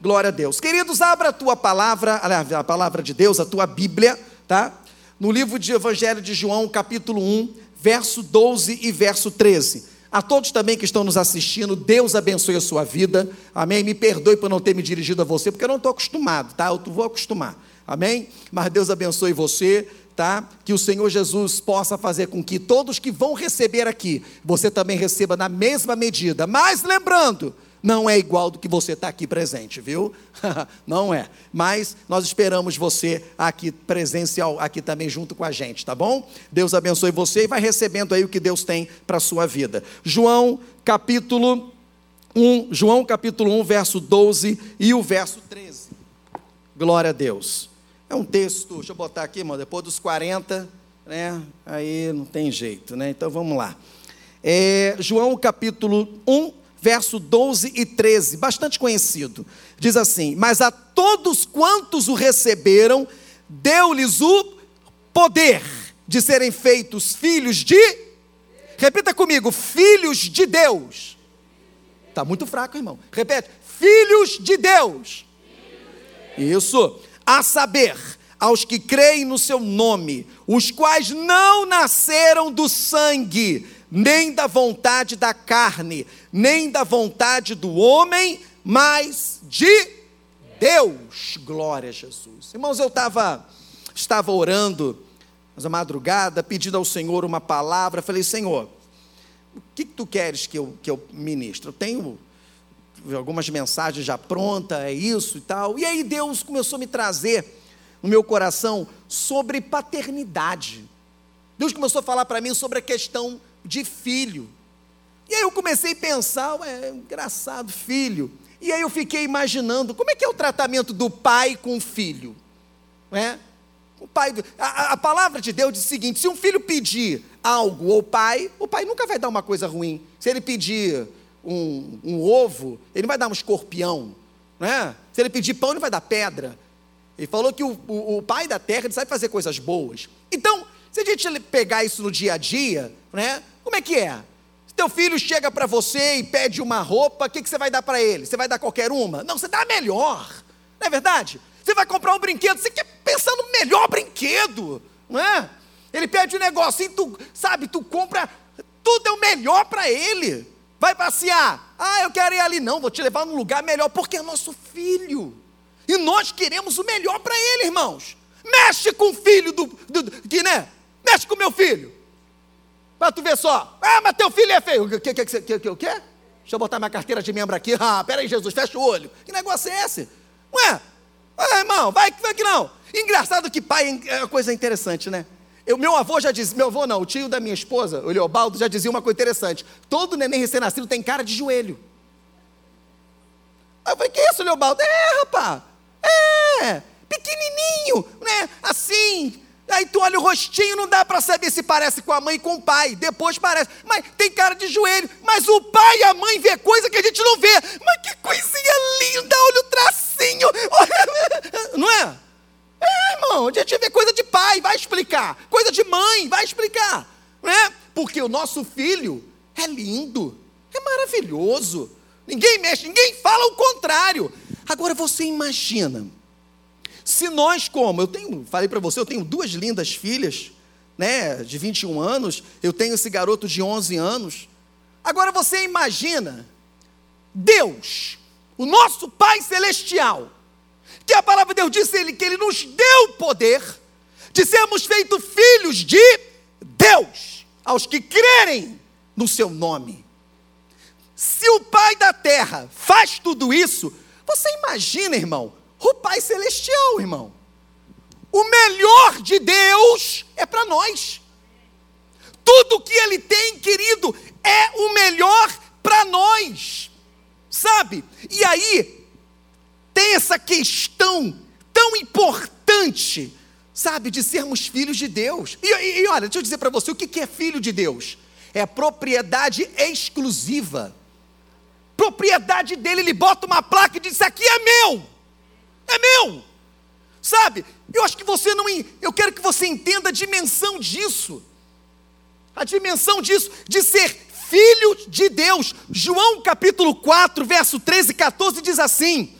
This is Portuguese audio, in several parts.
Glória a Deus. Queridos, abra a tua palavra, a palavra de Deus, a tua Bíblia, tá? No livro de Evangelho de João, capítulo 1, verso 12 e verso 13. A todos também que estão nos assistindo, Deus abençoe a sua vida. Amém? Me perdoe por não ter me dirigido a você, porque eu não estou acostumado, tá? Eu vou acostumar. Amém? Mas Deus abençoe você, tá? Que o Senhor Jesus possa fazer com que todos que vão receber aqui, você também receba na mesma medida. Mas lembrando, não é igual do que você está aqui presente, viu? não é. Mas nós esperamos você aqui presencial, aqui também junto com a gente, tá bom? Deus abençoe você e vai recebendo aí o que Deus tem para a sua vida. João capítulo 1, João capítulo 1, verso 12 e o verso 13. Glória a Deus. É um texto, deixa eu botar aqui, irmão, depois dos 40, né? Aí não tem jeito, né? Então vamos lá. É, João capítulo 1, verso 12 e 13, bastante conhecido. Diz assim: Mas a todos quantos o receberam, deu-lhes o poder de serem feitos filhos de. Repita comigo: filhos de Deus. Está muito fraco, irmão. Repete: filhos de Deus. Isso. A saber, aos que creem no seu nome, os quais não nasceram do sangue, nem da vontade da carne, nem da vontade do homem, mas de Deus. Glória a Jesus. Irmãos, eu estava estava orando, mas a madrugada, pedindo ao Senhor uma palavra, falei, Senhor, o que, que tu queres que eu, que eu ministre? Eu tenho algumas mensagens já prontas, é isso e tal. E aí Deus começou a me trazer no meu coração sobre paternidade. Deus começou a falar para mim sobre a questão de filho. E aí eu comecei a pensar, é engraçado, filho. E aí eu fiquei imaginando como é que é o tratamento do pai com o filho. Não é? O pai, a, a, palavra de Deus diz o seguinte: se um filho pedir algo ao pai, o pai nunca vai dar uma coisa ruim. Se ele pedir um, um ovo, ele não vai dar um escorpião. Não é? Se ele pedir pão, ele vai dar pedra. Ele falou que o, o, o pai da terra ele sabe fazer coisas boas. Então, se a gente pegar isso no dia a dia, né? Como é que é? Se teu filho chega para você e pede uma roupa, o que, que você vai dar para ele? Você vai dar qualquer uma? Não, você dá a melhor. Não é verdade? Você vai comprar um brinquedo, você quer pensar no melhor brinquedo, não é? Ele pede um negócio e tu, sabe, tu compra, tudo é o melhor para ele. Vai passear. Ah, eu quero ir ali. Não, vou te levar num lugar melhor, porque é nosso filho. E nós queremos o melhor para ele, irmãos. Mexe com o filho do, do, do que, né? Mexe com o meu filho. Para tu ver só. Ah, mas teu filho é feio. O que, que, que, que, que, o quê? Deixa eu botar minha carteira de membro aqui. Ah, peraí, Jesus, fecha o olho. Que negócio é esse? Não é? Ah, irmão, vai, vai que não. Engraçado que pai é uma coisa interessante, né? Eu, meu avô já dizia, meu avô não, o tio da minha esposa, o Leobaldo, já dizia uma coisa interessante. Todo neném recém-nascido tem cara de joelho. Aí eu falei, que isso, Leobaldo? É, rapaz. É, pequenininho, né? Assim, Aí tu olha o rostinho, não dá para saber se parece com a mãe e com o pai. Depois parece. Mas tem cara de joelho. Mas o pai e a mãe vê coisa que a gente não vê. Mas que coisinha linda, olha o tracinho. Não é? É, irmão, a gente vê coisa de pai, vai explicar. Coisa de mãe, vai explicar. Não é? Porque o nosso filho é lindo, é maravilhoso. Ninguém mexe, ninguém fala o contrário. Agora você imagina se nós, como, eu tenho, falei para você, eu tenho duas lindas filhas, né, de 21 anos, eu tenho esse garoto de 11 anos. Agora você imagina, Deus, o nosso Pai Celestial, que a palavra de Deus disse ele, que Ele nos deu poder de sermos feitos filhos de Deus, aos que crerem no Seu nome. Se o Pai da terra faz tudo isso, você imagina, irmão, o Pai Celestial, irmão. O melhor de Deus é para nós. Tudo que Ele tem, querido, é o melhor para nós. Sabe? E aí, tem essa questão tão importante, sabe, de sermos filhos de Deus. E, e, e olha, deixa eu dizer para você o que, que é filho de Deus: é propriedade exclusiva. Propriedade dele, ele bota uma placa e diz: Isso aqui é meu. É meu. Sabe? Eu acho que você não. Eu quero que você entenda a dimensão disso. A dimensão disso, de ser filho de Deus. João capítulo 4, verso 13 e 14 diz assim: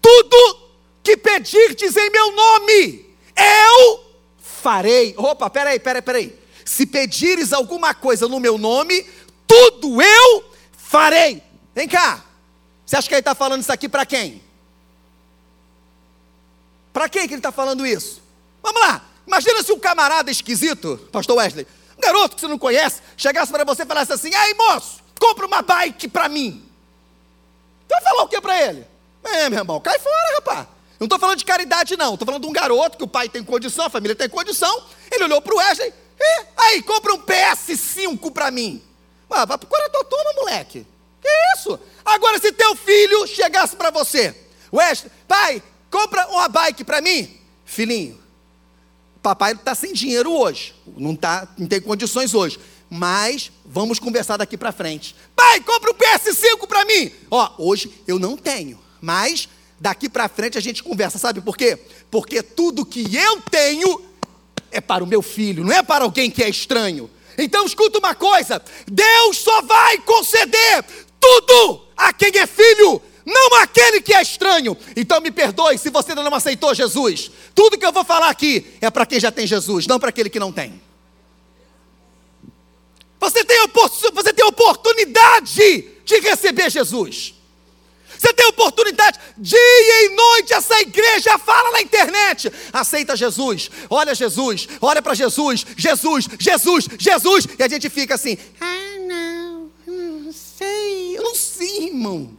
tudo que pedirdes em meu nome, eu farei. Opa, peraí, peraí, peraí. Se pedires alguma coisa no meu nome, tudo eu farei. Vem cá. Você acha que ele está falando isso aqui para quem? Para quem que ele está falando isso? Vamos lá. Imagina se um camarada esquisito, Pastor Wesley, um garoto que você não conhece, chegasse para você e falasse assim: Aí moço, compra uma bike para mim. Então vai falar o que para ele? É, meu irmão, cai fora, rapaz. Não estou falando de caridade, não. Estou falando de um garoto que o pai tem condição, a família tem condição. Ele olhou para o Wesley, e, aí, compra um PS5 para mim. Ah, vai para a tua turma, moleque. Que isso? Agora, se teu filho chegasse para você, Wesley, pai, compra uma bike para mim. Filhinho, papai está sem dinheiro hoje. Não, tá, não tem condições hoje. Mas vamos conversar daqui para frente. Pai, compra um PS5 para mim. Ó, hoje eu não tenho. Mas daqui para frente a gente conversa, sabe por quê? Porque tudo que eu tenho é para o meu filho, não é para alguém que é estranho. Então escuta uma coisa: Deus só vai conceder tudo a quem é filho, não aquele que é estranho. Então me perdoe se você não aceitou Jesus. Tudo que eu vou falar aqui é para quem já tem Jesus, não para aquele que não tem. Você tem, você tem oportunidade de receber Jesus. Você tem oportunidade, dia e noite, essa igreja fala na internet. Aceita Jesus, olha Jesus, olha para Jesus, Jesus, Jesus, Jesus. E a gente fica assim, ah, não, não sei, eu não sei, irmão.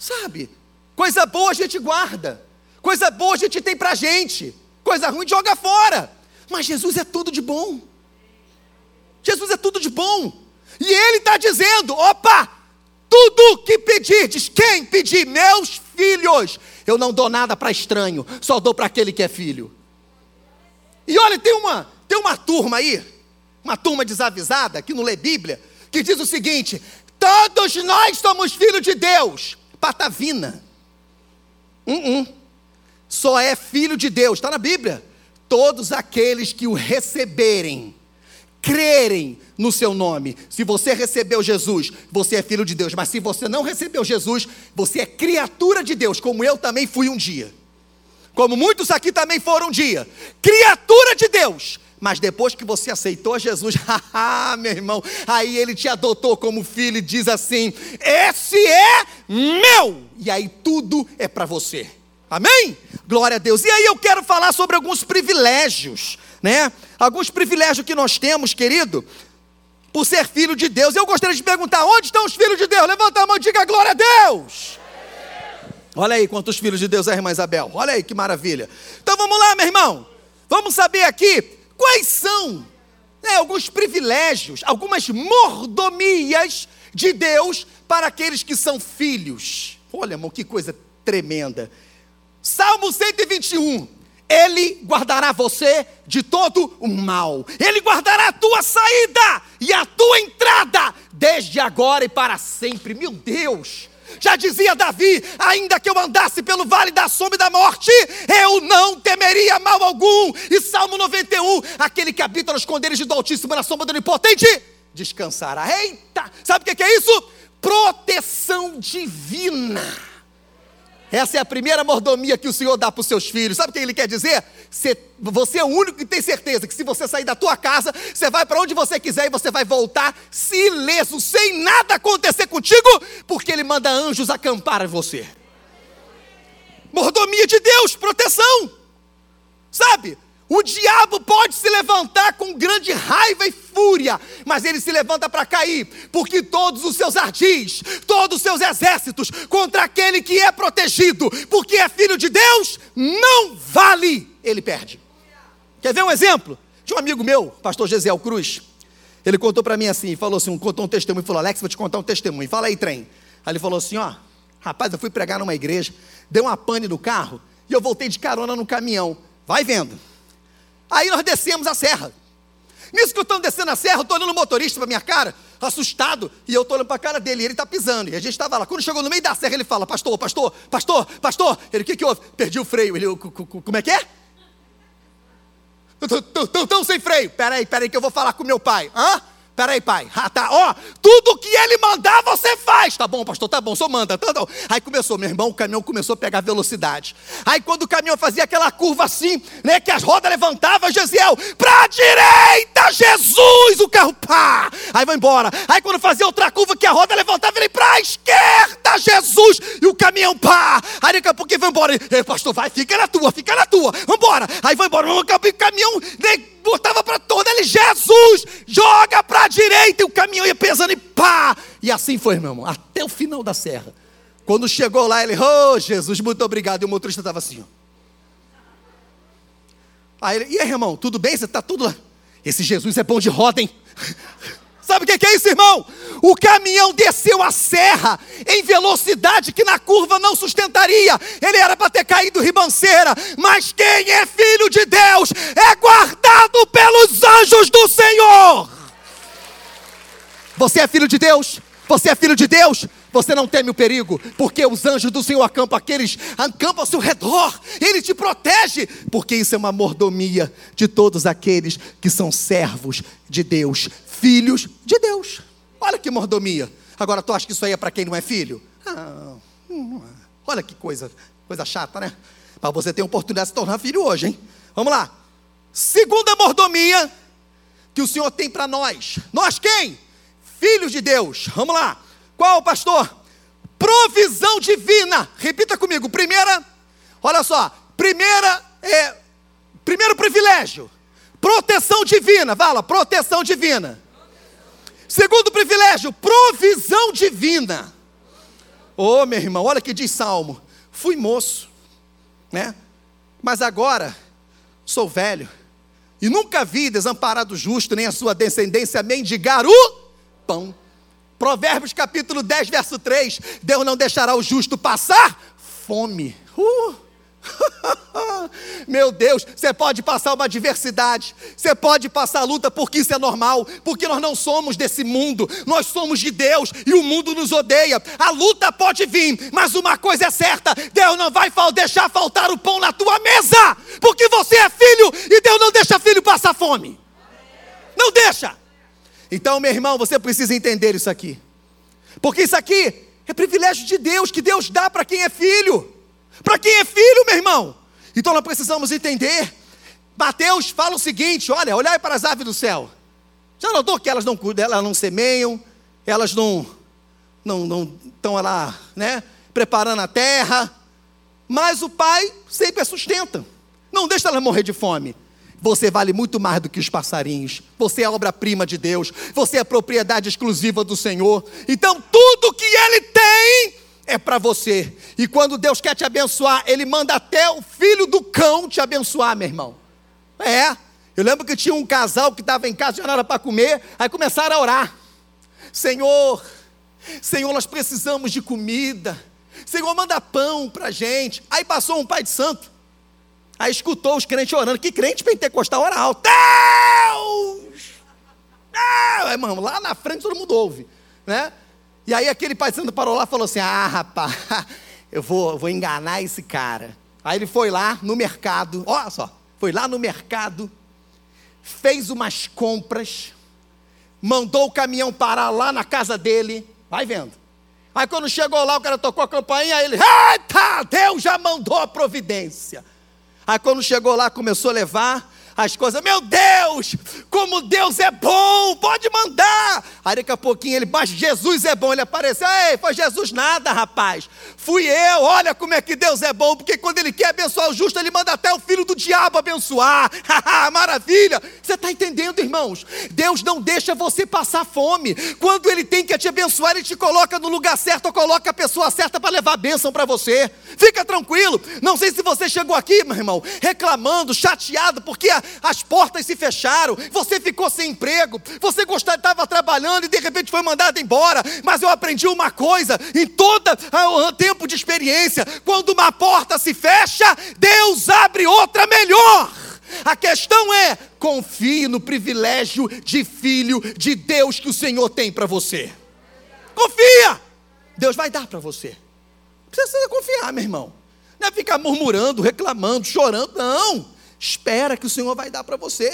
Sabe? Coisa boa a gente guarda, coisa boa a gente tem para gente, coisa ruim joga fora. Mas Jesus é tudo de bom. Jesus é tudo de bom. E Ele está dizendo: opa, tudo que pedirdes, quem pedir? Meus filhos. Eu não dou nada para estranho, só dou para aquele que é filho. E olha, tem uma, tem uma turma aí, uma turma desavisada, que não lê Bíblia, que diz o seguinte: todos nós somos filhos de Deus. Patavina. -uh. Só é filho de Deus, está na Bíblia. Todos aqueles que o receberem crerem no seu nome. Se você recebeu Jesus, você é filho de Deus. Mas se você não recebeu Jesus, você é criatura de Deus, como eu também fui um dia. Como muitos aqui também foram um dia. Criatura de Deus. Mas depois que você aceitou Jesus, meu irmão, aí ele te adotou como filho e diz assim: Esse é meu. E aí tudo é para você. Amém? Glória a Deus. E aí eu quero falar sobre alguns privilégios né? Alguns privilégios que nós temos, querido, por ser filho de Deus. Eu gostaria de perguntar: onde estão os filhos de Deus? Levanta a mão e diga glória a Deus. Olha aí quantos filhos de Deus é irmã Isabel. Olha aí que maravilha. Então vamos lá, meu irmão. Vamos saber aqui quais são né, alguns privilégios, algumas mordomias de Deus para aqueles que são filhos. Olha, irmão, que coisa tremenda. Salmo 121. Ele guardará você de todo o mal. Ele guardará a tua saída e a tua entrada, desde agora e para sempre. Meu Deus! Já dizia Davi: ainda que eu andasse pelo vale da sombra e da morte, eu não temeria mal algum. E Salmo 91: aquele que habita nos esconderijos do Altíssimo, na sombra do Onipotente, descansará. Eita! Sabe o que é isso? Proteção divina. Essa é a primeira mordomia que o Senhor dá para os seus filhos. Sabe o que ele quer dizer? Você é o único que tem certeza que se você sair da tua casa, você vai para onde você quiser e você vai voltar ileso, sem nada acontecer contigo, porque ele manda anjos acampar em você. Mordomia de Deus, proteção. Sabe? O diabo pode se levantar com grande raiva e fúria, mas ele se levanta para cair, porque todos os seus ardis, todos os seus exércitos contra aquele que é protegido, porque é filho de Deus, não vale, ele perde. Quer ver um exemplo? De um amigo meu, pastor Gesiel Cruz, ele contou para mim assim, falou assim, contou um testemunho, falou, Alex, vou te contar um testemunho, fala aí, trem. Aí ele falou assim, ó, rapaz, eu fui pregar numa igreja, deu uma pane no carro, e eu voltei de carona no caminhão, vai vendo. Aí nós descemos a serra. Nisso que eu estou descendo a serra, eu estou olhando o motorista para minha cara, assustado, e eu estou olhando para a cara dele, e ele está pisando, e a gente estava lá. Quando chegou no meio da serra, ele fala: Pastor, pastor, pastor, pastor. Ele: O que, que houve? Perdi o freio. Ele: Como é que é? Estão sem freio. Peraí, peraí, que eu vou falar com meu pai. Hã? Peraí, pai. Ah, tá, ó, tudo que ele mandar você faz. Tá bom, pastor, tá bom, só manda. Tá, tá. Aí começou, meu irmão, o caminhão começou a pegar velocidade. Aí quando o caminhão fazia aquela curva assim, né, que as rodas levantavam, Gesiel, pra direita, Jesus, o carro, pá. Aí vai embora. Aí quando fazia outra curva que a roda levantava, ele pra esquerda, Jesus, e o caminhão, pá. Aí daqui a pouco vai embora. Ei, pastor, vai, fica na tua, fica na tua. Vambora. Aí vai embora, o caminhão, né, botava para toda ele, Jesus, joga para a direita, e o caminhão ia pesando e pá! E assim foi, meu irmão, até o final da serra. Quando chegou lá, ele, oh Jesus, muito obrigado. E o motorista estava assim, ó. Aí ele, e aí, irmão, tudo bem? Você está tudo. Esse Jesus é bom de roda, hein? Sabe o que é isso, irmão? O caminhão desceu a serra em velocidade que na curva não sustentaria. Ele era para ter caído ribanceira. Mas quem é filho de Deus é guardado pelos anjos do Senhor. Você é filho de Deus? Você é filho de Deus? Você não teme o perigo, porque os anjos do Senhor acampam aqueles, acampam ao seu redor, Ele te protege, porque isso é uma mordomia de todos aqueles que são servos de Deus, filhos de Deus. Olha que mordomia. Agora, tu acha que isso aí é para quem não é filho? Ah, olha que coisa, coisa chata, né? Para você ter a oportunidade de se tornar filho hoje, hein? Vamos lá. Segunda mordomia que o Senhor tem para nós. Nós quem? Filhos de Deus. Vamos lá. Qual, pastor? Provisão divina. Repita comigo. Primeira, olha só. Primeira é primeiro privilégio. Proteção divina. Fala, proteção divina. Segundo privilégio, provisão divina. Oh, meu irmão, olha que diz Salmo. Fui moço, né? Mas agora sou velho. E nunca vi desamparado justo, nem a sua descendência mendigar o pão. Provérbios capítulo 10, verso 3. Deus não deixará o justo passar fome. Uh! Meu Deus, você pode passar uma adversidade, você pode passar luta, porque isso é normal, porque nós não somos desse mundo, nós somos de Deus e o mundo nos odeia. A luta pode vir, mas uma coisa é certa: Deus não vai deixar faltar o pão na tua mesa, porque você é filho e Deus não deixa filho passar fome. Não deixa. Então, meu irmão, você precisa entender isso aqui, porque isso aqui é privilégio de Deus, que Deus dá para quem é filho. Para quem é filho, meu irmão? Então nós precisamos entender. Mateus fala o seguinte: olha, olhai para as aves do céu. Já notou que elas não elas não semeiam, elas não não não estão lá, né, preparando a terra, mas o Pai sempre a sustenta. Não deixa ela morrer de fome. Você vale muito mais do que os passarinhos. Você é obra-prima de Deus. Você é propriedade exclusiva do Senhor. Então, tudo que Ele tem é para você. E quando Deus quer te abençoar, Ele manda até o filho do cão te abençoar, meu irmão. É. Eu lembro que tinha um casal que estava em casa, tinha nada para comer, aí começaram a orar. Senhor, Senhor, nós precisamos de comida. Senhor, manda pão para gente. Aí passou um pai de santo. Aí escutou os crentes orando. Que crente pentecostal ora alto. Deus! Ah, irmão, lá na frente todo mundo ouve. Né? E aí aquele pai santo parou lá e falou assim: Ah, rapaz, eu vou, vou enganar esse cara. Aí ele foi lá no mercado, olha só, foi lá no mercado, fez umas compras, mandou o caminhão parar lá na casa dele, vai vendo. Aí quando chegou lá, o cara tocou a campainha, ele, eita, Deus já mandou a providência. Aí quando chegou lá, começou a levar, as coisas. Meu Deus, como Deus é bom, pode mandar. Aí daqui a pouquinho ele, mas Jesus é bom. Ele apareceu, ei, foi Jesus nada, rapaz. Fui eu, olha como é que Deus é bom, porque quando Ele quer abençoar o justo, Ele manda até o filho do diabo abençoar. Maravilha! Você está entendendo, irmãos? Deus não deixa você passar fome. Quando Ele tem que te abençoar, Ele te coloca no lugar certo, ou coloca a pessoa certa para levar a bênção para você. Fica tranquilo. Não sei se você chegou aqui, meu irmão, reclamando, chateado, porque a, as portas se fecharam, você ficou sem emprego, você estava trabalhando e de repente foi mandado embora. Mas eu aprendi uma coisa: em toda o tempo de experiência, quando uma porta se fecha, Deus abre outra melhor. A questão é: confie no privilégio de filho de Deus que o Senhor tem para você. Confia! Deus vai dar para você. Precisa confiar, meu irmão. Não é ficar murmurando, reclamando, chorando, não. Espera que o Senhor vai dar para você.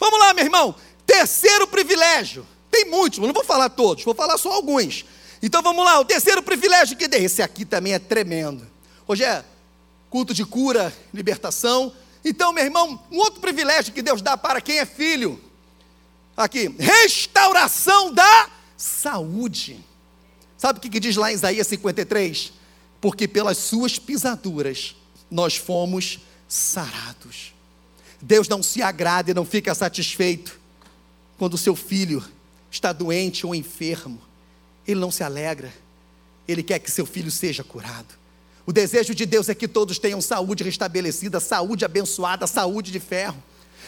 Vamos lá, meu irmão. Terceiro privilégio. Tem muitos, não vou falar todos, vou falar só alguns. Então vamos lá, o terceiro privilégio que tem. Esse aqui também é tremendo. Hoje é culto de cura, libertação. Então, meu irmão, um outro privilégio que Deus dá para quem é filho. Aqui, restauração da saúde. Sabe o que diz lá em Isaías 53? Porque pelas suas pisaduras nós fomos sarados. Deus não se agrada e não fica satisfeito quando seu filho está doente ou enfermo. Ele não se alegra. Ele quer que seu filho seja curado. O desejo de Deus é que todos tenham saúde restabelecida, saúde abençoada, saúde de ferro.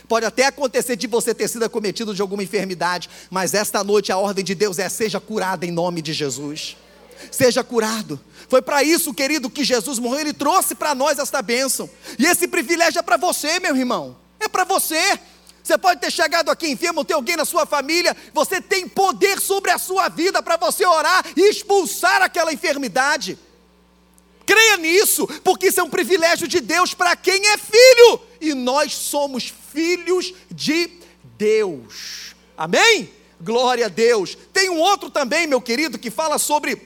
Pode até acontecer de você ter sido acometido de alguma enfermidade, mas esta noite a ordem de Deus é: seja curado em nome de Jesus. Seja curado. Foi para isso, querido, que Jesus morreu. Ele trouxe para nós esta bênção. E esse privilégio é para você, meu irmão. É para você. Você pode ter chegado aqui enfermo, ter alguém na sua família, você tem poder sobre a sua vida para você orar e expulsar aquela enfermidade. Creia nisso, porque isso é um privilégio de Deus para quem é filho, e nós somos filhos de Deus. Amém? Glória a Deus. Tem um outro também, meu querido, que fala sobre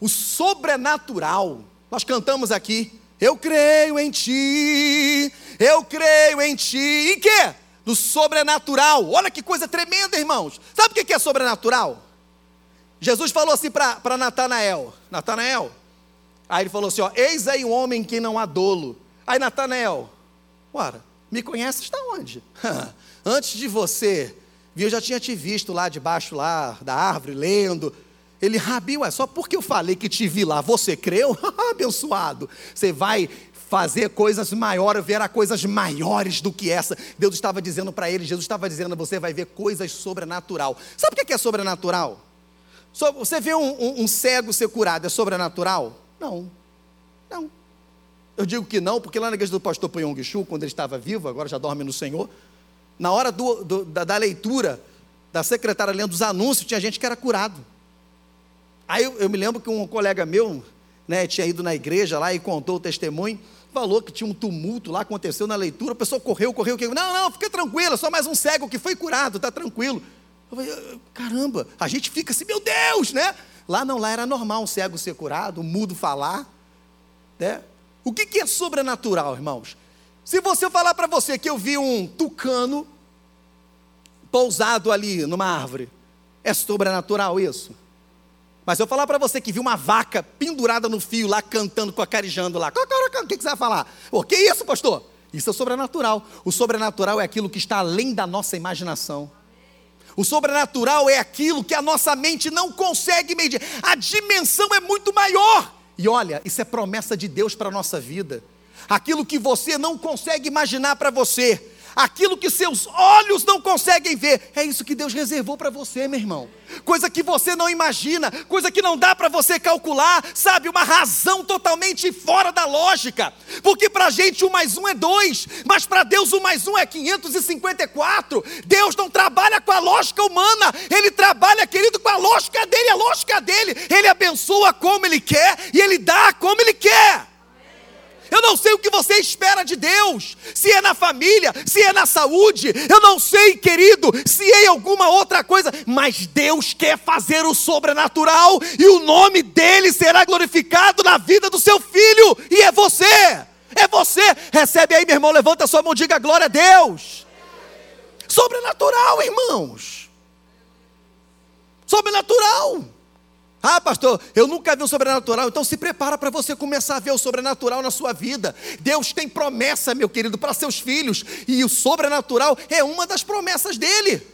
o sobrenatural. Nós cantamos aqui, eu creio em ti, eu creio em ti. Em quê? No sobrenatural. Olha que coisa tremenda, irmãos. Sabe o que é sobrenatural? Jesus falou assim para Natanael: Natanael, aí ele falou assim: ó, Eis aí um homem que não há dolo. Aí Natanael, ora, me conheces da onde? Antes de você eu já tinha te visto lá debaixo lá da árvore, lendo. Ele, Rabi, ué, só porque eu falei que te vi lá, você creu? Abençoado. Você vai fazer coisas maiores, verá coisas maiores do que essa. Deus estava dizendo para ele, Jesus estava dizendo, você vai ver coisas sobrenatural. Sabe o que é sobrenatural? Você vê um, um, um cego ser curado, é sobrenatural? Não, não. Eu digo que não, porque lá na igreja do pastor Pyong Chu, quando ele estava vivo, agora já dorme no Senhor, na hora do, do, da, da, leitura, da secretária lendo os anúncios, tinha gente que era curado. Aí eu, eu me lembro que um colega meu, né, tinha ido na igreja lá e contou o testemunho, falou que tinha um tumulto lá, aconteceu na leitura, a pessoa correu, correu, correu. Não, não, fica tranquila, só mais um cego que foi curado, está tranquilo. Eu falei, caramba, a gente fica assim, meu Deus, né? Lá não, lá era normal um cego ser curado, um mudo falar, né? O que, que é sobrenatural, irmãos? Se você falar para você que eu vi um tucano pousado ali numa árvore, é sobrenatural isso? Mas eu falar para você que viu uma vaca pendurada no fio lá, cantando, carijando lá, o que, que você vai falar? O que é isso, pastor? Isso é sobrenatural. O sobrenatural é aquilo que está além da nossa imaginação. O sobrenatural é aquilo que a nossa mente não consegue medir. A dimensão é muito maior. E olha, isso é promessa de Deus para a nossa vida. Aquilo que você não consegue imaginar para você, aquilo que seus olhos não conseguem ver. É isso que Deus reservou para você, meu irmão. Coisa que você não imagina, coisa que não dá para você calcular, sabe? Uma razão totalmente fora da lógica. Porque para a gente um mais um é dois, mas para Deus um mais um é 554. Deus não trabalha com a lógica humana, Ele trabalha, querido, com a lógica dele, a lógica dele. Ele abençoa como Ele quer e Ele dá como Ele quer. Eu não sei o que você espera de Deus, se é na família, se é na saúde, eu não sei, querido, se é em alguma outra coisa, mas Deus quer fazer o sobrenatural e o nome dele será glorificado na vida do seu filho, e é você, é você. Recebe aí, meu irmão, levanta a sua mão, diga glória a Deus. Sobrenatural, irmãos. Sobrenatural. Ah, pastor, eu nunca vi o sobrenatural, então se prepara para você começar a ver o sobrenatural na sua vida. Deus tem promessa, meu querido, para seus filhos, e o sobrenatural é uma das promessas dele.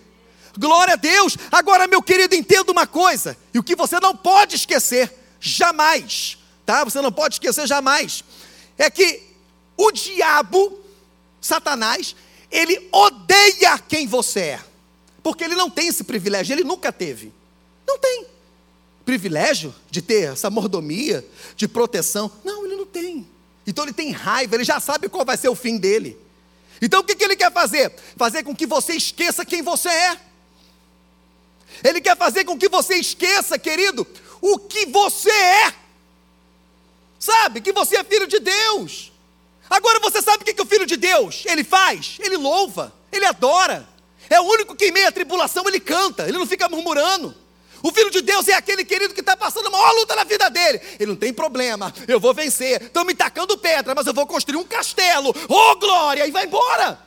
Glória a Deus. Agora, meu querido, entenda uma coisa, e o que você não pode esquecer, jamais, tá? Você não pode esquecer jamais, é que o diabo, Satanás, ele odeia quem você é, porque ele não tem esse privilégio, ele nunca teve. Não tem privilégio de ter essa mordomia, de proteção. Não, ele não tem. Então ele tem raiva, ele já sabe qual vai ser o fim dele. Então o que, que ele quer fazer? Fazer com que você esqueça quem você é. Ele quer fazer com que você esqueça, querido, o que você é. Sabe, que você é filho de Deus. Agora você sabe o que, que o filho de Deus ele faz? Ele louva, ele adora. é o único que em meio à tribulação ele canta, ele não fica murmurando. O filho de Deus é aquele querido que está passando a maior luta na vida dele. Ele não tem problema, eu vou vencer. Estão me tacando pedra, mas eu vou construir um castelo. Oh, glória! E vai embora.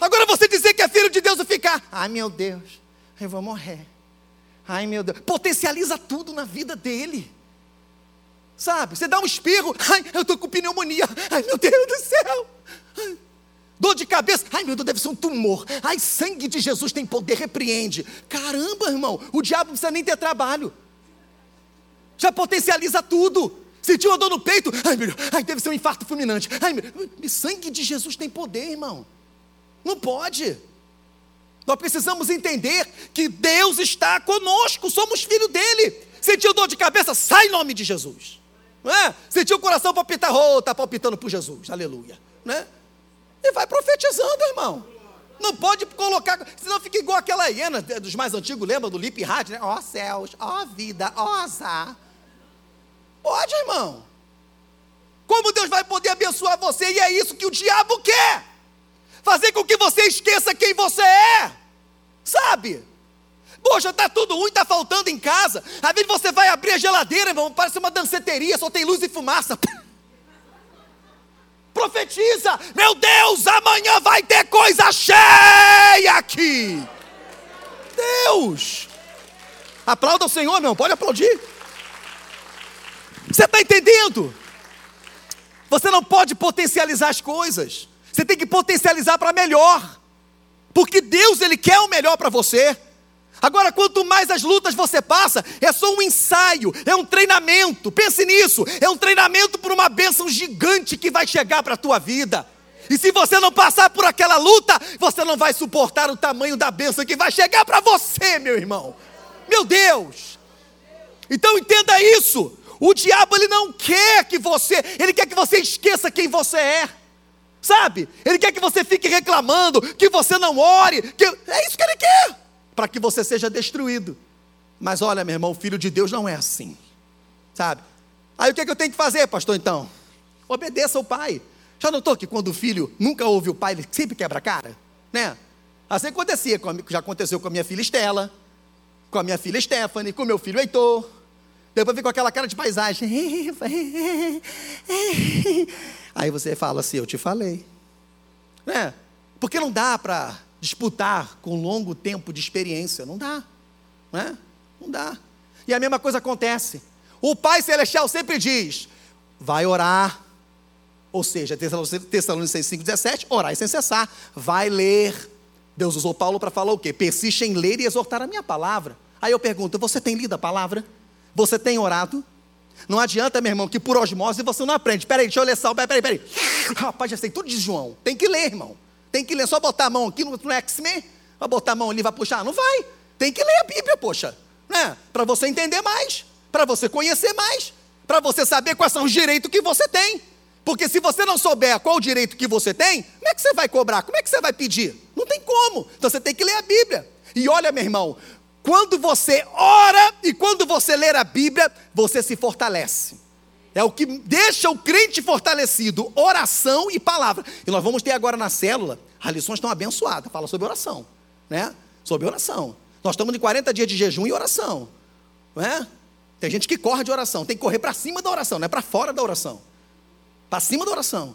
Agora você dizer que é filho de Deus e ficar, ai meu Deus, eu vou morrer. Ai meu Deus, potencializa tudo na vida dele. Sabe? Você dá um espirro, ai, eu estou com pneumonia. Ai meu Deus do céu. Ai. Dor de cabeça, ai meu Deus, deve ser um tumor. Ai, sangue de Jesus tem poder, repreende. Caramba, irmão, o diabo não precisa nem ter trabalho. Já potencializa tudo. Sentiu uma dor no peito, ai meu Deus, ai, deve ser um infarto fulminante. Ai, meu Deus, sangue de Jesus tem poder, irmão. Não pode. Nós precisamos entender que Deus está conosco, somos filho dele. Sentiu dor de cabeça, sai em nome de Jesus. Não é? Sentiu o coração palpitar, oh, está palpitando por Jesus, aleluia. Né? E vai profetizando, irmão. Não pode colocar, senão fica igual aquela hiena dos mais antigos, lembra do Lip Hard, né? Ó oh, céus, ó oh, vida, ó oh, azar. Pode, irmão. Como Deus vai poder abençoar você? E é isso que o diabo quer fazer com que você esqueça quem você é, sabe? Poxa, está tudo ruim, está faltando em casa. Às vezes você vai abrir a geladeira, irmão, parece uma danceteria, só tem luz e fumaça. Profetiza, meu Deus, amanhã vai ter coisa cheia aqui. Deus, aplauda o Senhor, meu, pode aplaudir. Você está entendendo? Você não pode potencializar as coisas. Você tem que potencializar para melhor. Porque Deus ele quer o melhor para você. Agora, quanto mais as lutas você passa, é só um ensaio, é um treinamento. Pense nisso, é um treinamento para uma bênção gigante que vai chegar para a tua vida. E se você não passar por aquela luta, você não vai suportar o tamanho da bênção que vai chegar para você, meu irmão. Meu Deus! Então entenda isso. O diabo ele não quer que você, ele quer que você esqueça quem você é. Sabe? Ele quer que você fique reclamando, que você não ore, que é isso que ele quer, para que você seja destruído. Mas olha, meu irmão, o filho de Deus não é assim. Sabe? Aí o que, é que eu tenho que fazer, pastor, então? Obedeça ao pai. Já notou que quando o filho nunca ouve o pai, ele sempre quebra a cara? Né? Assim acontecia, já aconteceu com a minha filha Estela, com a minha filha Stephanie, com meu filho Heitor. Depois fica com aquela cara de paisagem. Aí você fala assim: Eu te falei. Né? Porque não dá para disputar com longo tempo de experiência. Não dá. Né? Não dá. E a mesma coisa acontece. O Pai Celestial sempre diz: vai orar. Ou seja, Tessalonicenses 5,17, orar sem cessar. Vai ler. Deus usou Paulo para falar o quê? Persiste em ler e exortar a minha palavra. Aí eu pergunto: você tem lido a palavra? Você tem orado? Não adianta, meu irmão, que por osmose você não aprende. Peraí, deixa eu ler só. Peraí, peraí. Rapaz, já sei tudo de João. Tem que ler, irmão. Tem que ler. Só botar a mão aqui no, no X-Men. Vai botar a mão ali, vai puxar. Não vai. Tem que ler a Bíblia, poxa. Né? Para você entender mais. Para você conhecer mais. Para você saber quais são os direitos que você tem. Porque se você não souber qual o direito que você tem, como é que você vai cobrar? Como é que você vai pedir? Não tem como. Então você tem que ler a Bíblia. E olha, meu irmão, quando você ora e quando você ler a Bíblia, você se fortalece. É o que deixa o crente fortalecido, oração e palavra. E nós vamos ter agora na célula, as lições estão abençoadas, fala sobre oração, né? Sobre oração. Nós estamos em 40 dias de jejum e oração, não é? Tem gente que corre de oração, tem que correr para cima da oração, não é para fora da oração. Para cima da oração.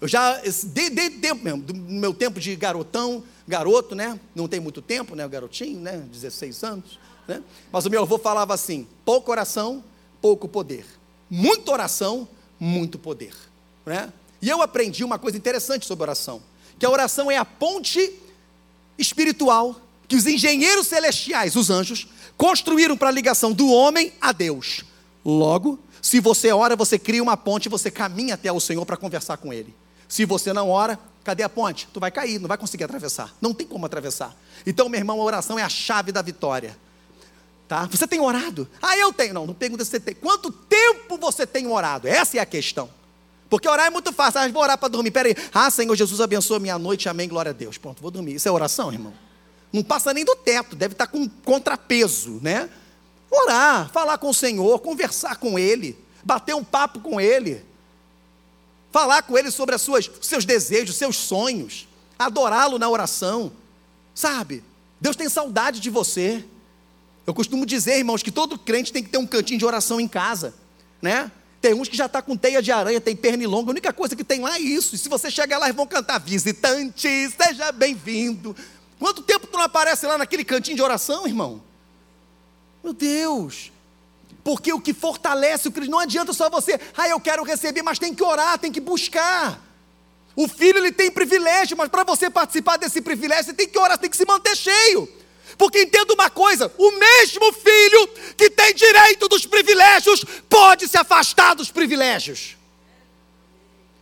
Eu já, desde tempo mesmo, do meu tempo de garotão, garoto, né? Não tem muito tempo, né? O garotinho, né? 16 anos, né? Mas o meu avô falava assim: pouco oração, pouco poder. Muita oração, muito poder, né? E eu aprendi uma coisa interessante sobre oração, que a oração é a ponte espiritual que os engenheiros celestiais, os anjos, construíram para a ligação do homem a Deus. Logo, se você ora, você cria uma ponte, você caminha até o Senhor para conversar com Ele. Se você não ora, cadê a ponte? Tu vai cair, não vai conseguir atravessar. Não tem como atravessar. Então, meu irmão, a oração é a chave da vitória. Tá? Você tem orado? Ah, eu tenho. Não, não pergunta se você tem. Quanto tempo você tem orado? Essa é a questão. Porque orar é muito fácil. Ah, vou orar para dormir. Peraí. Ah, Senhor Jesus, abençoa minha noite. Amém. Glória a Deus. Pronto, vou dormir. Isso é oração, irmão? Não passa nem do teto. Deve estar com contrapeso, né? Orar, falar com o Senhor, conversar com Ele, bater um papo com Ele falar com ele sobre as suas, seus desejos, seus sonhos. adorá-lo na oração. Sabe? Deus tem saudade de você. Eu costumo dizer, irmãos, que todo crente tem que ter um cantinho de oração em casa, né? Tem uns que já está com teia de aranha, tem pernilonga, a única coisa que tem lá é isso. E se você chegar lá, eles vão cantar: Visitante, seja bem-vindo. Quanto tempo tu não aparece lá naquele cantinho de oração, irmão? Meu Deus. Porque o que fortalece o Cristo, não adianta só você, ah, eu quero receber, mas tem que orar, tem que buscar. O filho ele tem privilégio, mas para você participar desse privilégio, você tem que orar, tem que se manter cheio. Porque entenda uma coisa: o mesmo filho que tem direito dos privilégios pode se afastar dos privilégios.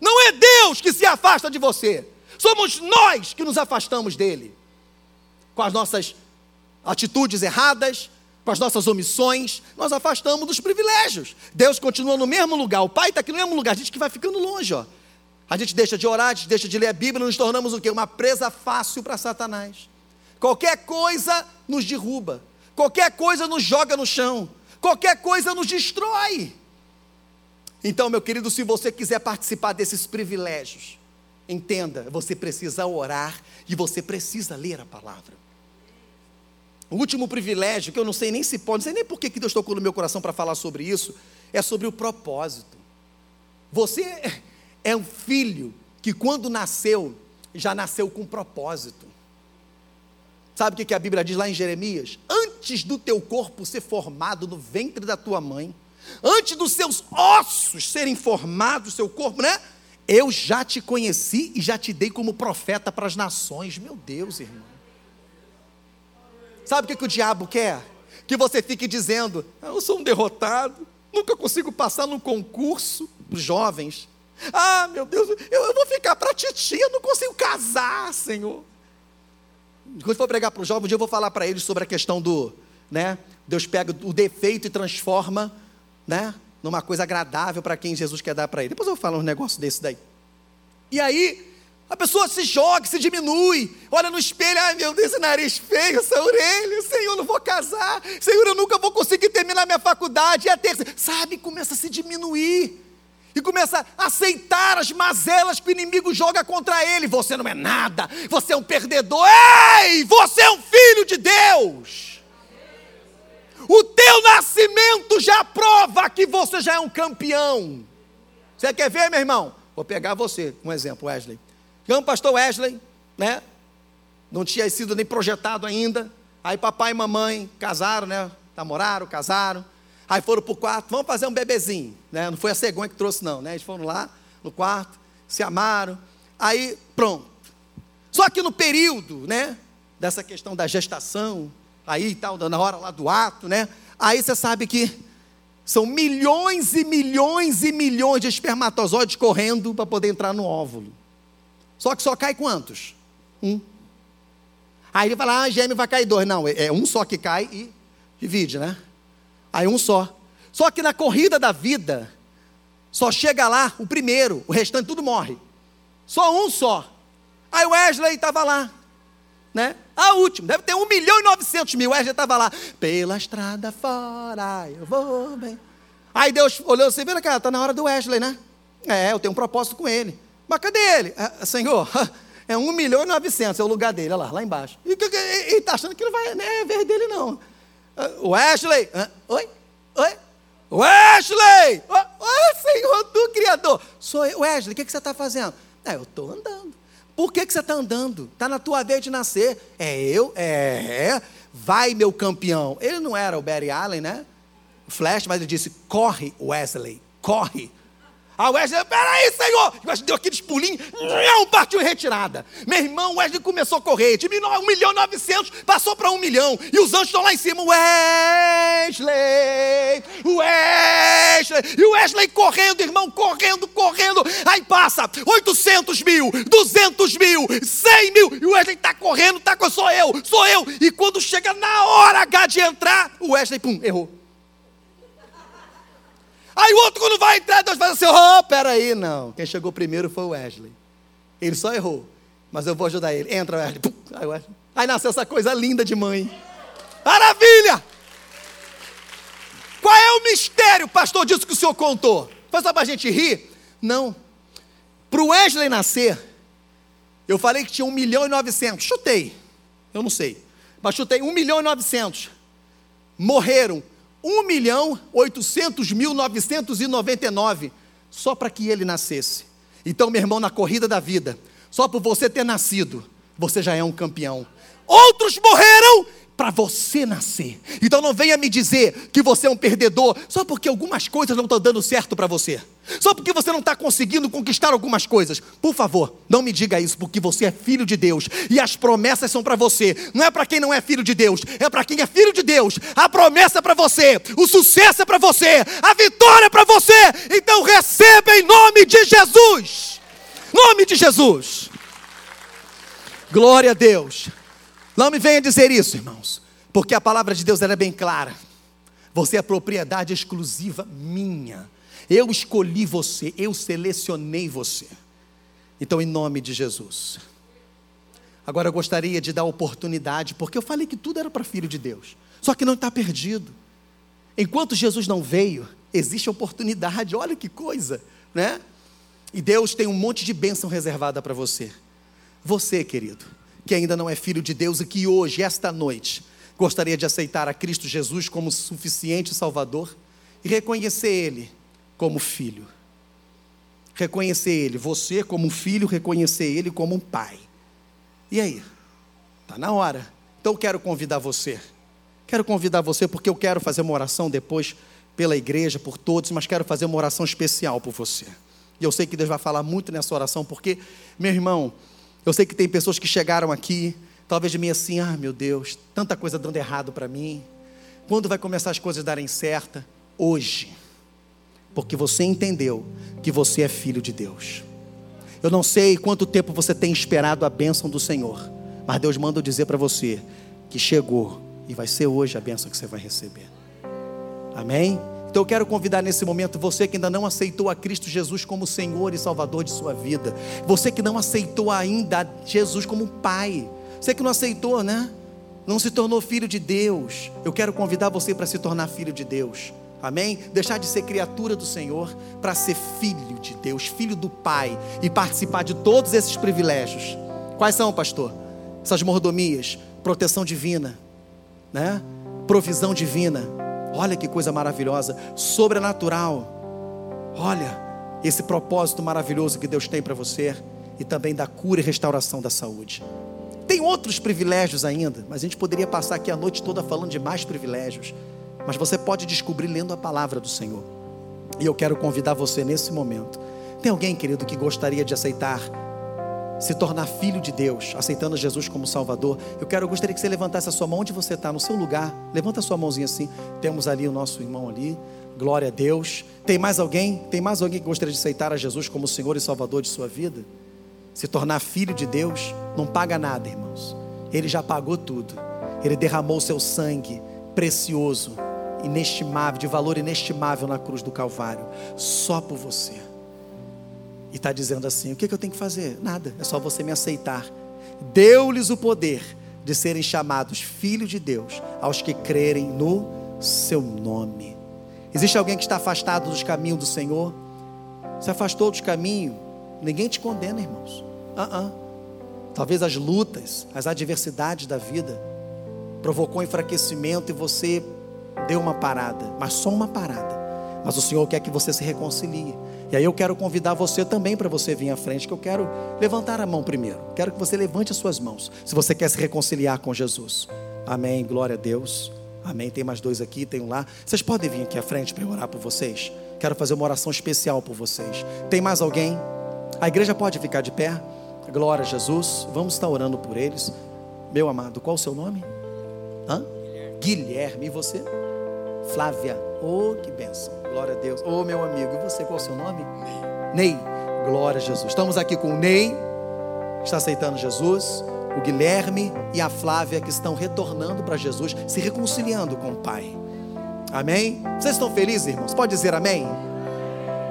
Não é Deus que se afasta de você, somos nós que nos afastamos dele, com as nossas atitudes erradas, com as nossas omissões, nós afastamos dos privilégios. Deus continua no mesmo lugar, o Pai está aqui no mesmo lugar, a gente que vai ficando longe, ó. A gente deixa de orar, a gente deixa de ler a Bíblia, nos tornamos o quê? Uma presa fácil para Satanás. Qualquer coisa nos derruba, qualquer coisa nos joga no chão, qualquer coisa nos destrói. Então, meu querido, se você quiser participar desses privilégios, entenda, você precisa orar e você precisa ler a palavra. O último privilégio, que eu não sei nem se pode, não sei nem por que Deus tocou no meu coração para falar sobre isso, é sobre o propósito. Você é um filho que, quando nasceu, já nasceu com propósito. Sabe o que a Bíblia diz lá em Jeremias? Antes do teu corpo ser formado no ventre da tua mãe, antes dos seus ossos serem formados, seu corpo, né? Eu já te conheci e já te dei como profeta para as nações. Meu Deus, irmão. Sabe o que, o diabo quer? Que você fique dizendo: Eu sou um derrotado, nunca consigo passar num concurso. Jovens. Ah, meu Deus, eu, eu vou ficar para titia, não consigo casar, Senhor. Quando for pregar para os jovens, um dia eu vou falar para eles sobre a questão do, né? Deus pega o defeito e transforma, né? Numa coisa agradável para quem Jesus quer dar para ele. Depois eu vou falar um negócio desse daí. E aí, a pessoa se joga, se diminui, olha no espelho, ai meu Deus, esse nariz feio, essa orelha, Senhor, eu não vou casar, Senhor, eu nunca vou conseguir terminar minha faculdade, e a terça, sabe, começa a se diminuir e começa a aceitar as mazelas que o inimigo joga contra ele. Você não é nada, você é um perdedor. Ei, você é um filho de Deus. O teu nascimento já prova que você já é um campeão. Você quer ver, meu irmão? Vou pegar você, um exemplo, Wesley. Chama o pastor Wesley, né? Não tinha sido nem projetado ainda. Aí papai e mamãe casaram, né? Namoraram, casaram. Aí foram para o quarto, vamos fazer um bebezinho. Né? Não foi a cegonha que trouxe, não. Né? Eles foram lá no quarto, se amaram. Aí, pronto. Só que no período, né? Dessa questão da gestação, aí tal, na hora lá do ato, né? Aí você sabe que são milhões e milhões e milhões de espermatozoides correndo para poder entrar no óvulo. Só que só cai quantos? Um. Aí ele fala, ah, gêmeo vai cair dois. Não, é, é um só que cai e divide, né? Aí um só. Só que na corrida da vida, só chega lá o primeiro, o restante tudo morre. Só um só. Aí o Wesley estava lá, né? A última, deve ter 1 milhão e 900 mil. O Wesley estava lá, pela estrada fora, eu vou bem. Aí Deus olhou assim, vendo, cara, está na hora do Wesley, né? É, eu tenho um propósito com ele. Mas cadê ele? Ah, senhor, é 1 milhão e 900, é o lugar dele, olha lá, lá embaixo. E está achando que não vai, não é ver dele não. Wesley, oi, oi, Wesley, oi, Senhor do Criador, sou eu, Wesley, o que, que você está fazendo? É, eu estou andando. Por que, que você está andando? Está na tua vez de nascer. É eu? É, vai meu campeão. Ele não era o Barry Allen, né? Flash, mas ele disse: corre, Wesley, corre. A Wesley, peraí, Senhor! Wesley deu aqueles pulinhos, não, partiu em retirada. Meu irmão, Wesley começou a correr, de 1 milhão e 900, passou para 1 milhão. E os anjos estão lá em cima, Wesley, Wesley. E o Wesley correndo, irmão, correndo, correndo. Aí passa 800 mil, 200 mil, 100 mil. E o Wesley está correndo, tá sou eu, sou eu. E quando chega na hora H de entrar, o Wesley, pum, errou. Aí o outro, quando vai entrar, Deus faz assim: oh, peraí, não. Quem chegou primeiro foi o Wesley. Ele só errou. Mas eu vou ajudar ele. Entra, Wesley. Pum, aí, Wesley. aí nasceu essa coisa linda de mãe. Maravilha! Qual é o mistério, pastor, disso que o senhor contou? Foi só para a gente rir? Não. Para o Wesley nascer, Eu falei que tinha 1 milhão e 900. Chutei. Eu não sei. Mas chutei 1 milhão e 900. Morreram 1 milhão 800 mil 999 só para que ele nascesse. Então, meu irmão, na corrida da vida, só por você ter nascido, você já é um campeão. Outros morreram para você nascer. Então não venha me dizer que você é um perdedor só porque algumas coisas não estão dando certo para você. Só porque você não está conseguindo conquistar algumas coisas. Por favor, não me diga isso, porque você é filho de Deus e as promessas são para você. Não é para quem não é filho de Deus, é para quem é filho de Deus. A promessa é para você, o sucesso é para você, a vitória é para você. Então receba em nome de Jesus. Nome de Jesus. Glória a Deus. Não me venha dizer isso, irmãos, porque a palavra de Deus é bem clara. Você é propriedade exclusiva minha. Eu escolhi você, eu selecionei você. Então, em nome de Jesus. Agora eu gostaria de dar oportunidade, porque eu falei que tudo era para filho de Deus, só que não está perdido. Enquanto Jesus não veio, existe oportunidade, olha que coisa, né? E Deus tem um monte de bênção reservada para você. Você, querido, que ainda não é filho de Deus e que hoje, esta noite, gostaria de aceitar a Cristo Jesus como suficiente Salvador e reconhecer Ele como filho. Reconhecer Ele, você como filho, reconhecer Ele como um pai. E aí? Está na hora. Então eu quero convidar você. Quero convidar você porque eu quero fazer uma oração depois pela igreja, por todos, mas quero fazer uma oração especial por você. E eu sei que Deus vai falar muito nessa oração, porque, meu irmão, eu sei que tem pessoas que chegaram aqui, talvez de mim assim, ah meu Deus, tanta coisa dando errado para mim. Quando vai começar as coisas darem certo? Hoje. Porque você entendeu que você é filho de Deus. Eu não sei quanto tempo você tem esperado a bênção do Senhor, mas Deus manda eu dizer para você que chegou e vai ser hoje a bênção que você vai receber. Amém? Então eu quero convidar nesse momento você que ainda não aceitou a Cristo Jesus como Senhor e Salvador de sua vida, você que não aceitou ainda Jesus como Pai, você que não aceitou, né? Não se tornou filho de Deus. Eu quero convidar você para se tornar filho de Deus. Amém? Deixar de ser criatura do Senhor para ser filho de Deus, filho do Pai e participar de todos esses privilégios. Quais são, pastor? Essas mordomias, proteção divina, né? Provisão divina Olha que coisa maravilhosa, sobrenatural. Olha esse propósito maravilhoso que Deus tem para você e também da cura e restauração da saúde. Tem outros privilégios ainda, mas a gente poderia passar aqui a noite toda falando de mais privilégios. Mas você pode descobrir lendo a palavra do Senhor. E eu quero convidar você nesse momento. Tem alguém, querido, que gostaria de aceitar se tornar filho de Deus, aceitando Jesus como Salvador, eu quero, eu gostaria que você levantasse a sua mão onde você está, no seu lugar. Levanta a sua mãozinha assim. Temos ali o nosso irmão ali. Glória a Deus. Tem mais alguém? Tem mais alguém que gostaria de aceitar a Jesus como Senhor e Salvador de sua vida? Se tornar filho de Deus, não paga nada, irmãos. Ele já pagou tudo. Ele derramou seu sangue precioso, inestimável, de valor inestimável na cruz do Calvário, só por você e está dizendo assim: o que, que eu tenho que fazer? Nada, é só você me aceitar. Deu-lhes o poder de serem chamados filhos de Deus aos que crerem no seu nome. Existe alguém que está afastado dos caminhos do Senhor? Se afastou dos caminhos, ninguém te condena, irmãos. Uh -uh. Talvez as lutas, as adversidades da vida provocou enfraquecimento e você deu uma parada, mas só uma parada. Mas o Senhor quer que você se reconcilie. E aí eu quero convidar você também para você vir à frente, que eu quero levantar a mão primeiro. Quero que você levante as suas mãos, se você quer se reconciliar com Jesus. Amém, glória a Deus. Amém. Tem mais dois aqui, tem um lá. Vocês podem vir aqui à frente para eu orar por vocês. Quero fazer uma oração especial por vocês. Tem mais alguém? A igreja pode ficar de pé. Glória a Jesus. Vamos estar orando por eles. Meu amado, qual o seu nome? Hã? Guilherme. E você? Flávia. Oh, que benção. Glória a Deus. Oh, meu amigo, e você, qual é o seu nome? Ney. Ney. Glória a Jesus. Estamos aqui com o Ney, que está aceitando Jesus, o Guilherme e a Flávia, que estão retornando para Jesus, se reconciliando com o Pai. Amém? Vocês estão felizes, irmãos? Pode dizer amém?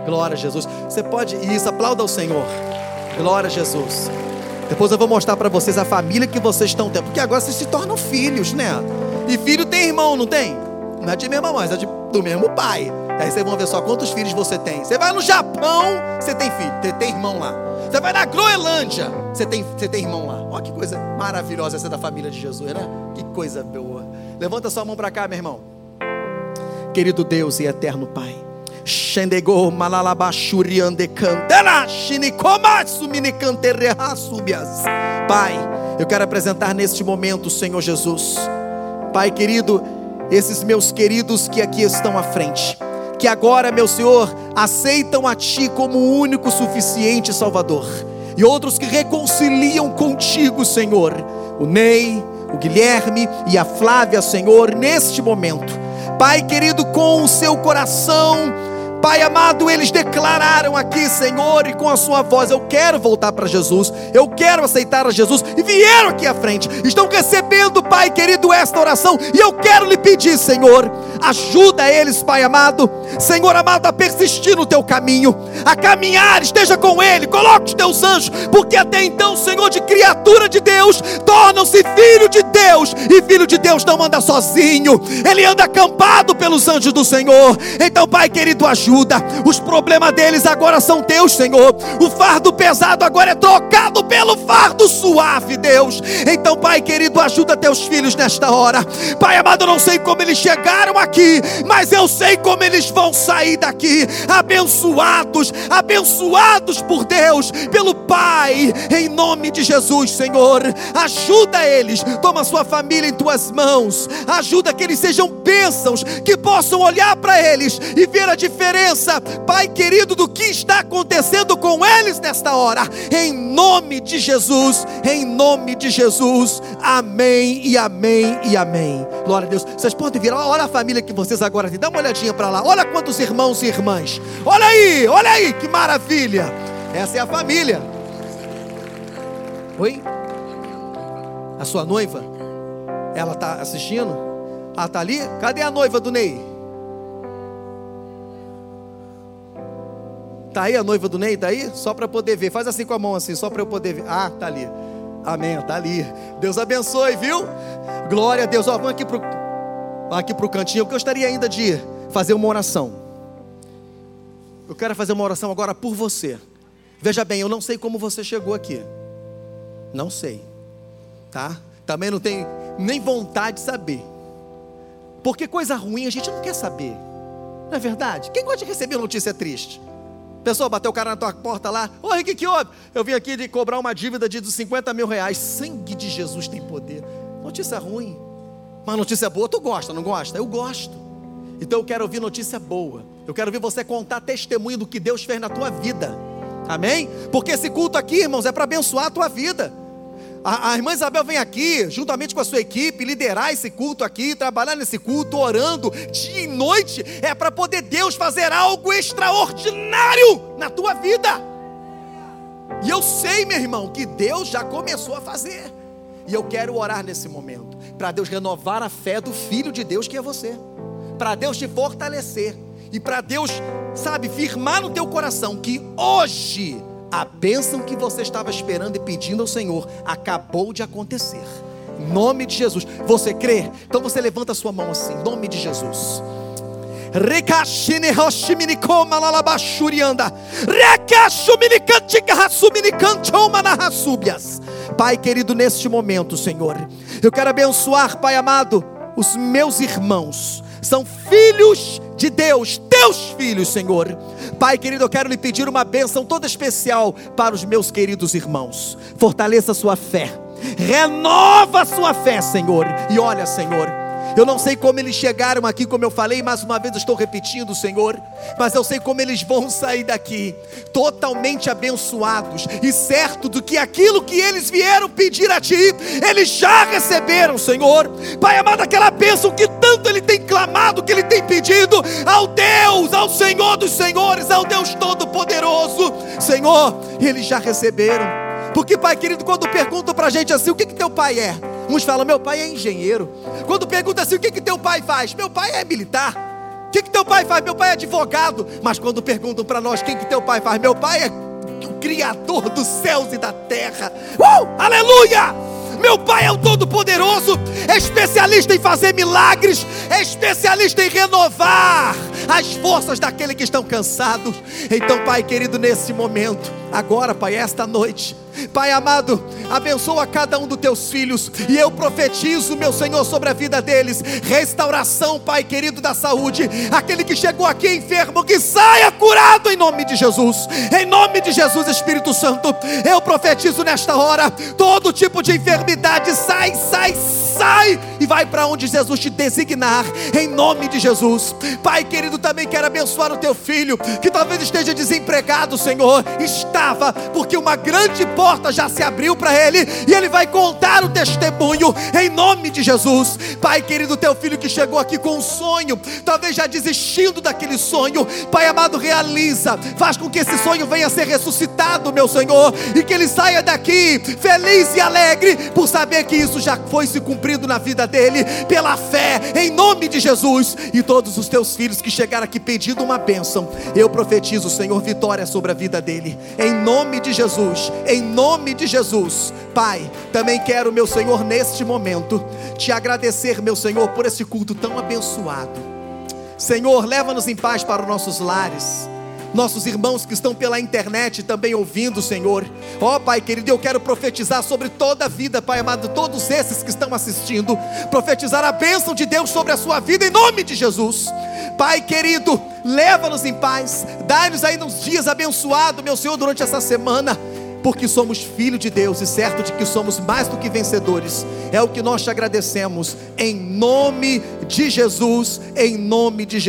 Glória a Jesus. Você pode, isso, aplauda ao Senhor. Glória a Jesus. Depois eu vou mostrar para vocês a família que vocês estão tendo, porque agora vocês se tornam filhos, né? E filho tem irmão, não tem? Não é de mesma mãe, é de, do mesmo pai. Aí vocês vão ver só quantos filhos você tem. Você vai no Japão, você tem filho, você tem irmão lá. Você vai na Groenlândia, você tem, você tem irmão lá. Olha que coisa maravilhosa essa da família de Jesus, né? Que coisa boa. Levanta sua mão para cá, meu irmão. Querido Deus e eterno Pai. Pai, eu quero apresentar neste momento, Senhor Jesus. Pai querido, esses meus queridos que aqui estão à frente que agora, meu Senhor, aceitam a Ti como o único suficiente Salvador, e outros que reconciliam contigo, Senhor, o Ney, o Guilherme e a Flávia, Senhor, neste momento. Pai querido, com o seu coração Pai amado, eles declararam aqui, Senhor, e com a sua voz: Eu quero voltar para Jesus, eu quero aceitar a Jesus, e vieram aqui à frente, estão recebendo, Pai querido, esta oração, e eu quero lhe pedir, Senhor, ajuda eles, Pai amado, Senhor amado, a persistir no teu caminho, a caminhar, esteja com ele, coloque os teus anjos, porque até então, Senhor, de criatura de Deus, tornam-se filho de Deus, e filho de Deus não anda sozinho, ele anda acampado pelos anjos do Senhor. Então, Pai querido, ajuda ajuda. Os problemas deles agora são teus, Senhor. O fardo pesado agora é trocado pelo fardo suave, Deus. Então, Pai querido, ajuda teus filhos nesta hora. Pai amado, eu não sei como eles chegaram aqui, mas eu sei como eles vão sair daqui. Abençoados, abençoados por Deus, pelo Pai, em nome de Jesus, Senhor. Ajuda eles, toma sua família em tuas mãos. Ajuda que eles sejam bênçãos, que possam olhar para eles e ver a diferença Pai querido, do que está acontecendo com eles nesta hora. Em nome de Jesus, em nome de Jesus. Amém e amém e amém. Glória a Deus. Vocês podem vir, olha a família que vocês agora têm. Dá uma olhadinha para lá. Olha quantos irmãos e irmãs. Olha aí, olha aí, que maravilha. Essa é a família. Oi? A sua noiva? Ela está assistindo? Ela está ali? Cadê a noiva do Ney? Tá aí a noiva do Ney? Tá aí? Só para poder ver. Faz assim com a mão assim, só para eu poder ver. Ah, tá ali. Amém, tá ali. Deus abençoe, viu? Glória a Deus. Ó, vamos aqui pro aqui pro cantinho. Eu gostaria ainda de fazer uma oração. Eu quero fazer uma oração agora por você. Veja bem, eu não sei como você chegou aqui. Não sei. Tá? Também não tenho nem vontade de saber. Porque coisa ruim a gente não quer saber. Não é verdade? Quem gosta de receber notícia triste? Pessoa bateu o cara na tua porta lá. Oi, o que, que houve? Eu vim aqui de cobrar uma dívida de 50 mil reais. Sangue de Jesus tem poder. Notícia ruim. Mas notícia boa, tu gosta, não gosta? Eu gosto. Então eu quero ouvir notícia boa. Eu quero ouvir você contar testemunho do que Deus fez na tua vida. Amém? Porque esse culto aqui, irmãos, é para abençoar a tua vida. A, a, irmã Isabel vem aqui, juntamente com a sua equipe, liderar esse culto aqui, trabalhar nesse culto, orando dia e noite, é para poder Deus fazer algo extraordinário na tua vida. E eu sei, meu irmão, que Deus já começou a fazer. E eu quero orar nesse momento, para Deus renovar a fé do Filho de Deus que é você, para Deus te fortalecer, e para Deus, sabe, firmar no teu coração que hoje a bênção que você estava esperando e pedindo ao Senhor acabou de acontecer. Em nome de Jesus. Você crê? Então você levanta a sua mão assim, em nome de Jesus. Pai querido, neste momento, Senhor, eu quero abençoar, Pai amado, os meus irmãos, são filhos de Deus, teus filhos, Senhor. Pai querido, eu quero lhe pedir uma bênção toda especial para os meus queridos irmãos. Fortaleça a sua fé, renova a sua fé, Senhor. E olha, Senhor, eu não sei como eles chegaram aqui, como eu falei, mais uma vez estou repetindo, Senhor, mas eu sei como eles vão sair daqui, totalmente abençoados e certo do que aquilo que eles vieram pedir a Ti, eles já receberam, Senhor. Pai amado, aquela bênção que tanto ele tem clamado, que ele tem pedido ao Deus, ao Senhor dos Senhores, ao Deus Todo-Poderoso, Senhor, eles já receberam. Porque, Pai querido, quando perguntam para a gente assim, o que, que teu pai é? Uns falam, meu pai é engenheiro. Quando pergunta assim, o que, que teu pai faz? Meu pai é militar. O que, que teu pai faz? Meu pai é advogado. Mas quando perguntam para nós, quem que teu pai faz? Meu pai é o Criador dos céus e da terra. Uh! Aleluia! Meu pai é o Todo-Poderoso, é especialista em fazer milagres, é especialista em renovar as forças daquele que estão cansados. Então, Pai querido, nesse momento, agora, Pai, esta noite, Pai amado, abençoa cada um dos teus filhos e eu profetizo, meu Senhor, sobre a vida deles, restauração, Pai querido da saúde. Aquele que chegou aqui enfermo, que saia curado em nome de Jesus. Em nome de Jesus, Espírito Santo, eu profetizo nesta hora todo tipo de enfermidade sai, sai, sai e vai para onde Jesus te designar, em nome de Jesus. Pai querido, também quero abençoar o teu filho, que talvez esteja desempregado, Senhor. Estava, porque uma grande porta já se abriu para ele, e ele vai contar o testemunho, em nome de Jesus. Pai querido, teu filho que chegou aqui com um sonho, talvez já desistindo daquele sonho, Pai amado, realiza, faz com que esse sonho venha a ser ressuscitado, meu Senhor, e que ele saia daqui feliz e alegre por saber que isso já foi se cumprido na vida dele, pela fé, em nome de Jesus. E todos os teus filhos que chegaram aqui pedindo uma bênção, eu profetizo, Senhor, vitória sobre a vida dele, em nome de Jesus, em nome de Jesus. Pai, também quero, meu Senhor, neste momento, te agradecer, meu Senhor, por esse culto tão abençoado. Senhor, leva-nos em paz para os nossos lares nossos irmãos que estão pela internet também ouvindo, Senhor. Ó oh, Pai querido, eu quero profetizar sobre toda a vida, Pai amado, todos esses que estão assistindo, profetizar a bênção de Deus sobre a sua vida em nome de Jesus. Pai querido, leva-nos em paz, dá-nos aí uns dias abençoados, meu Senhor, durante essa semana porque somos filhos de Deus e certo de que somos mais do que vencedores. É o que nós te agradecemos em nome de Jesus, em nome de Jesus.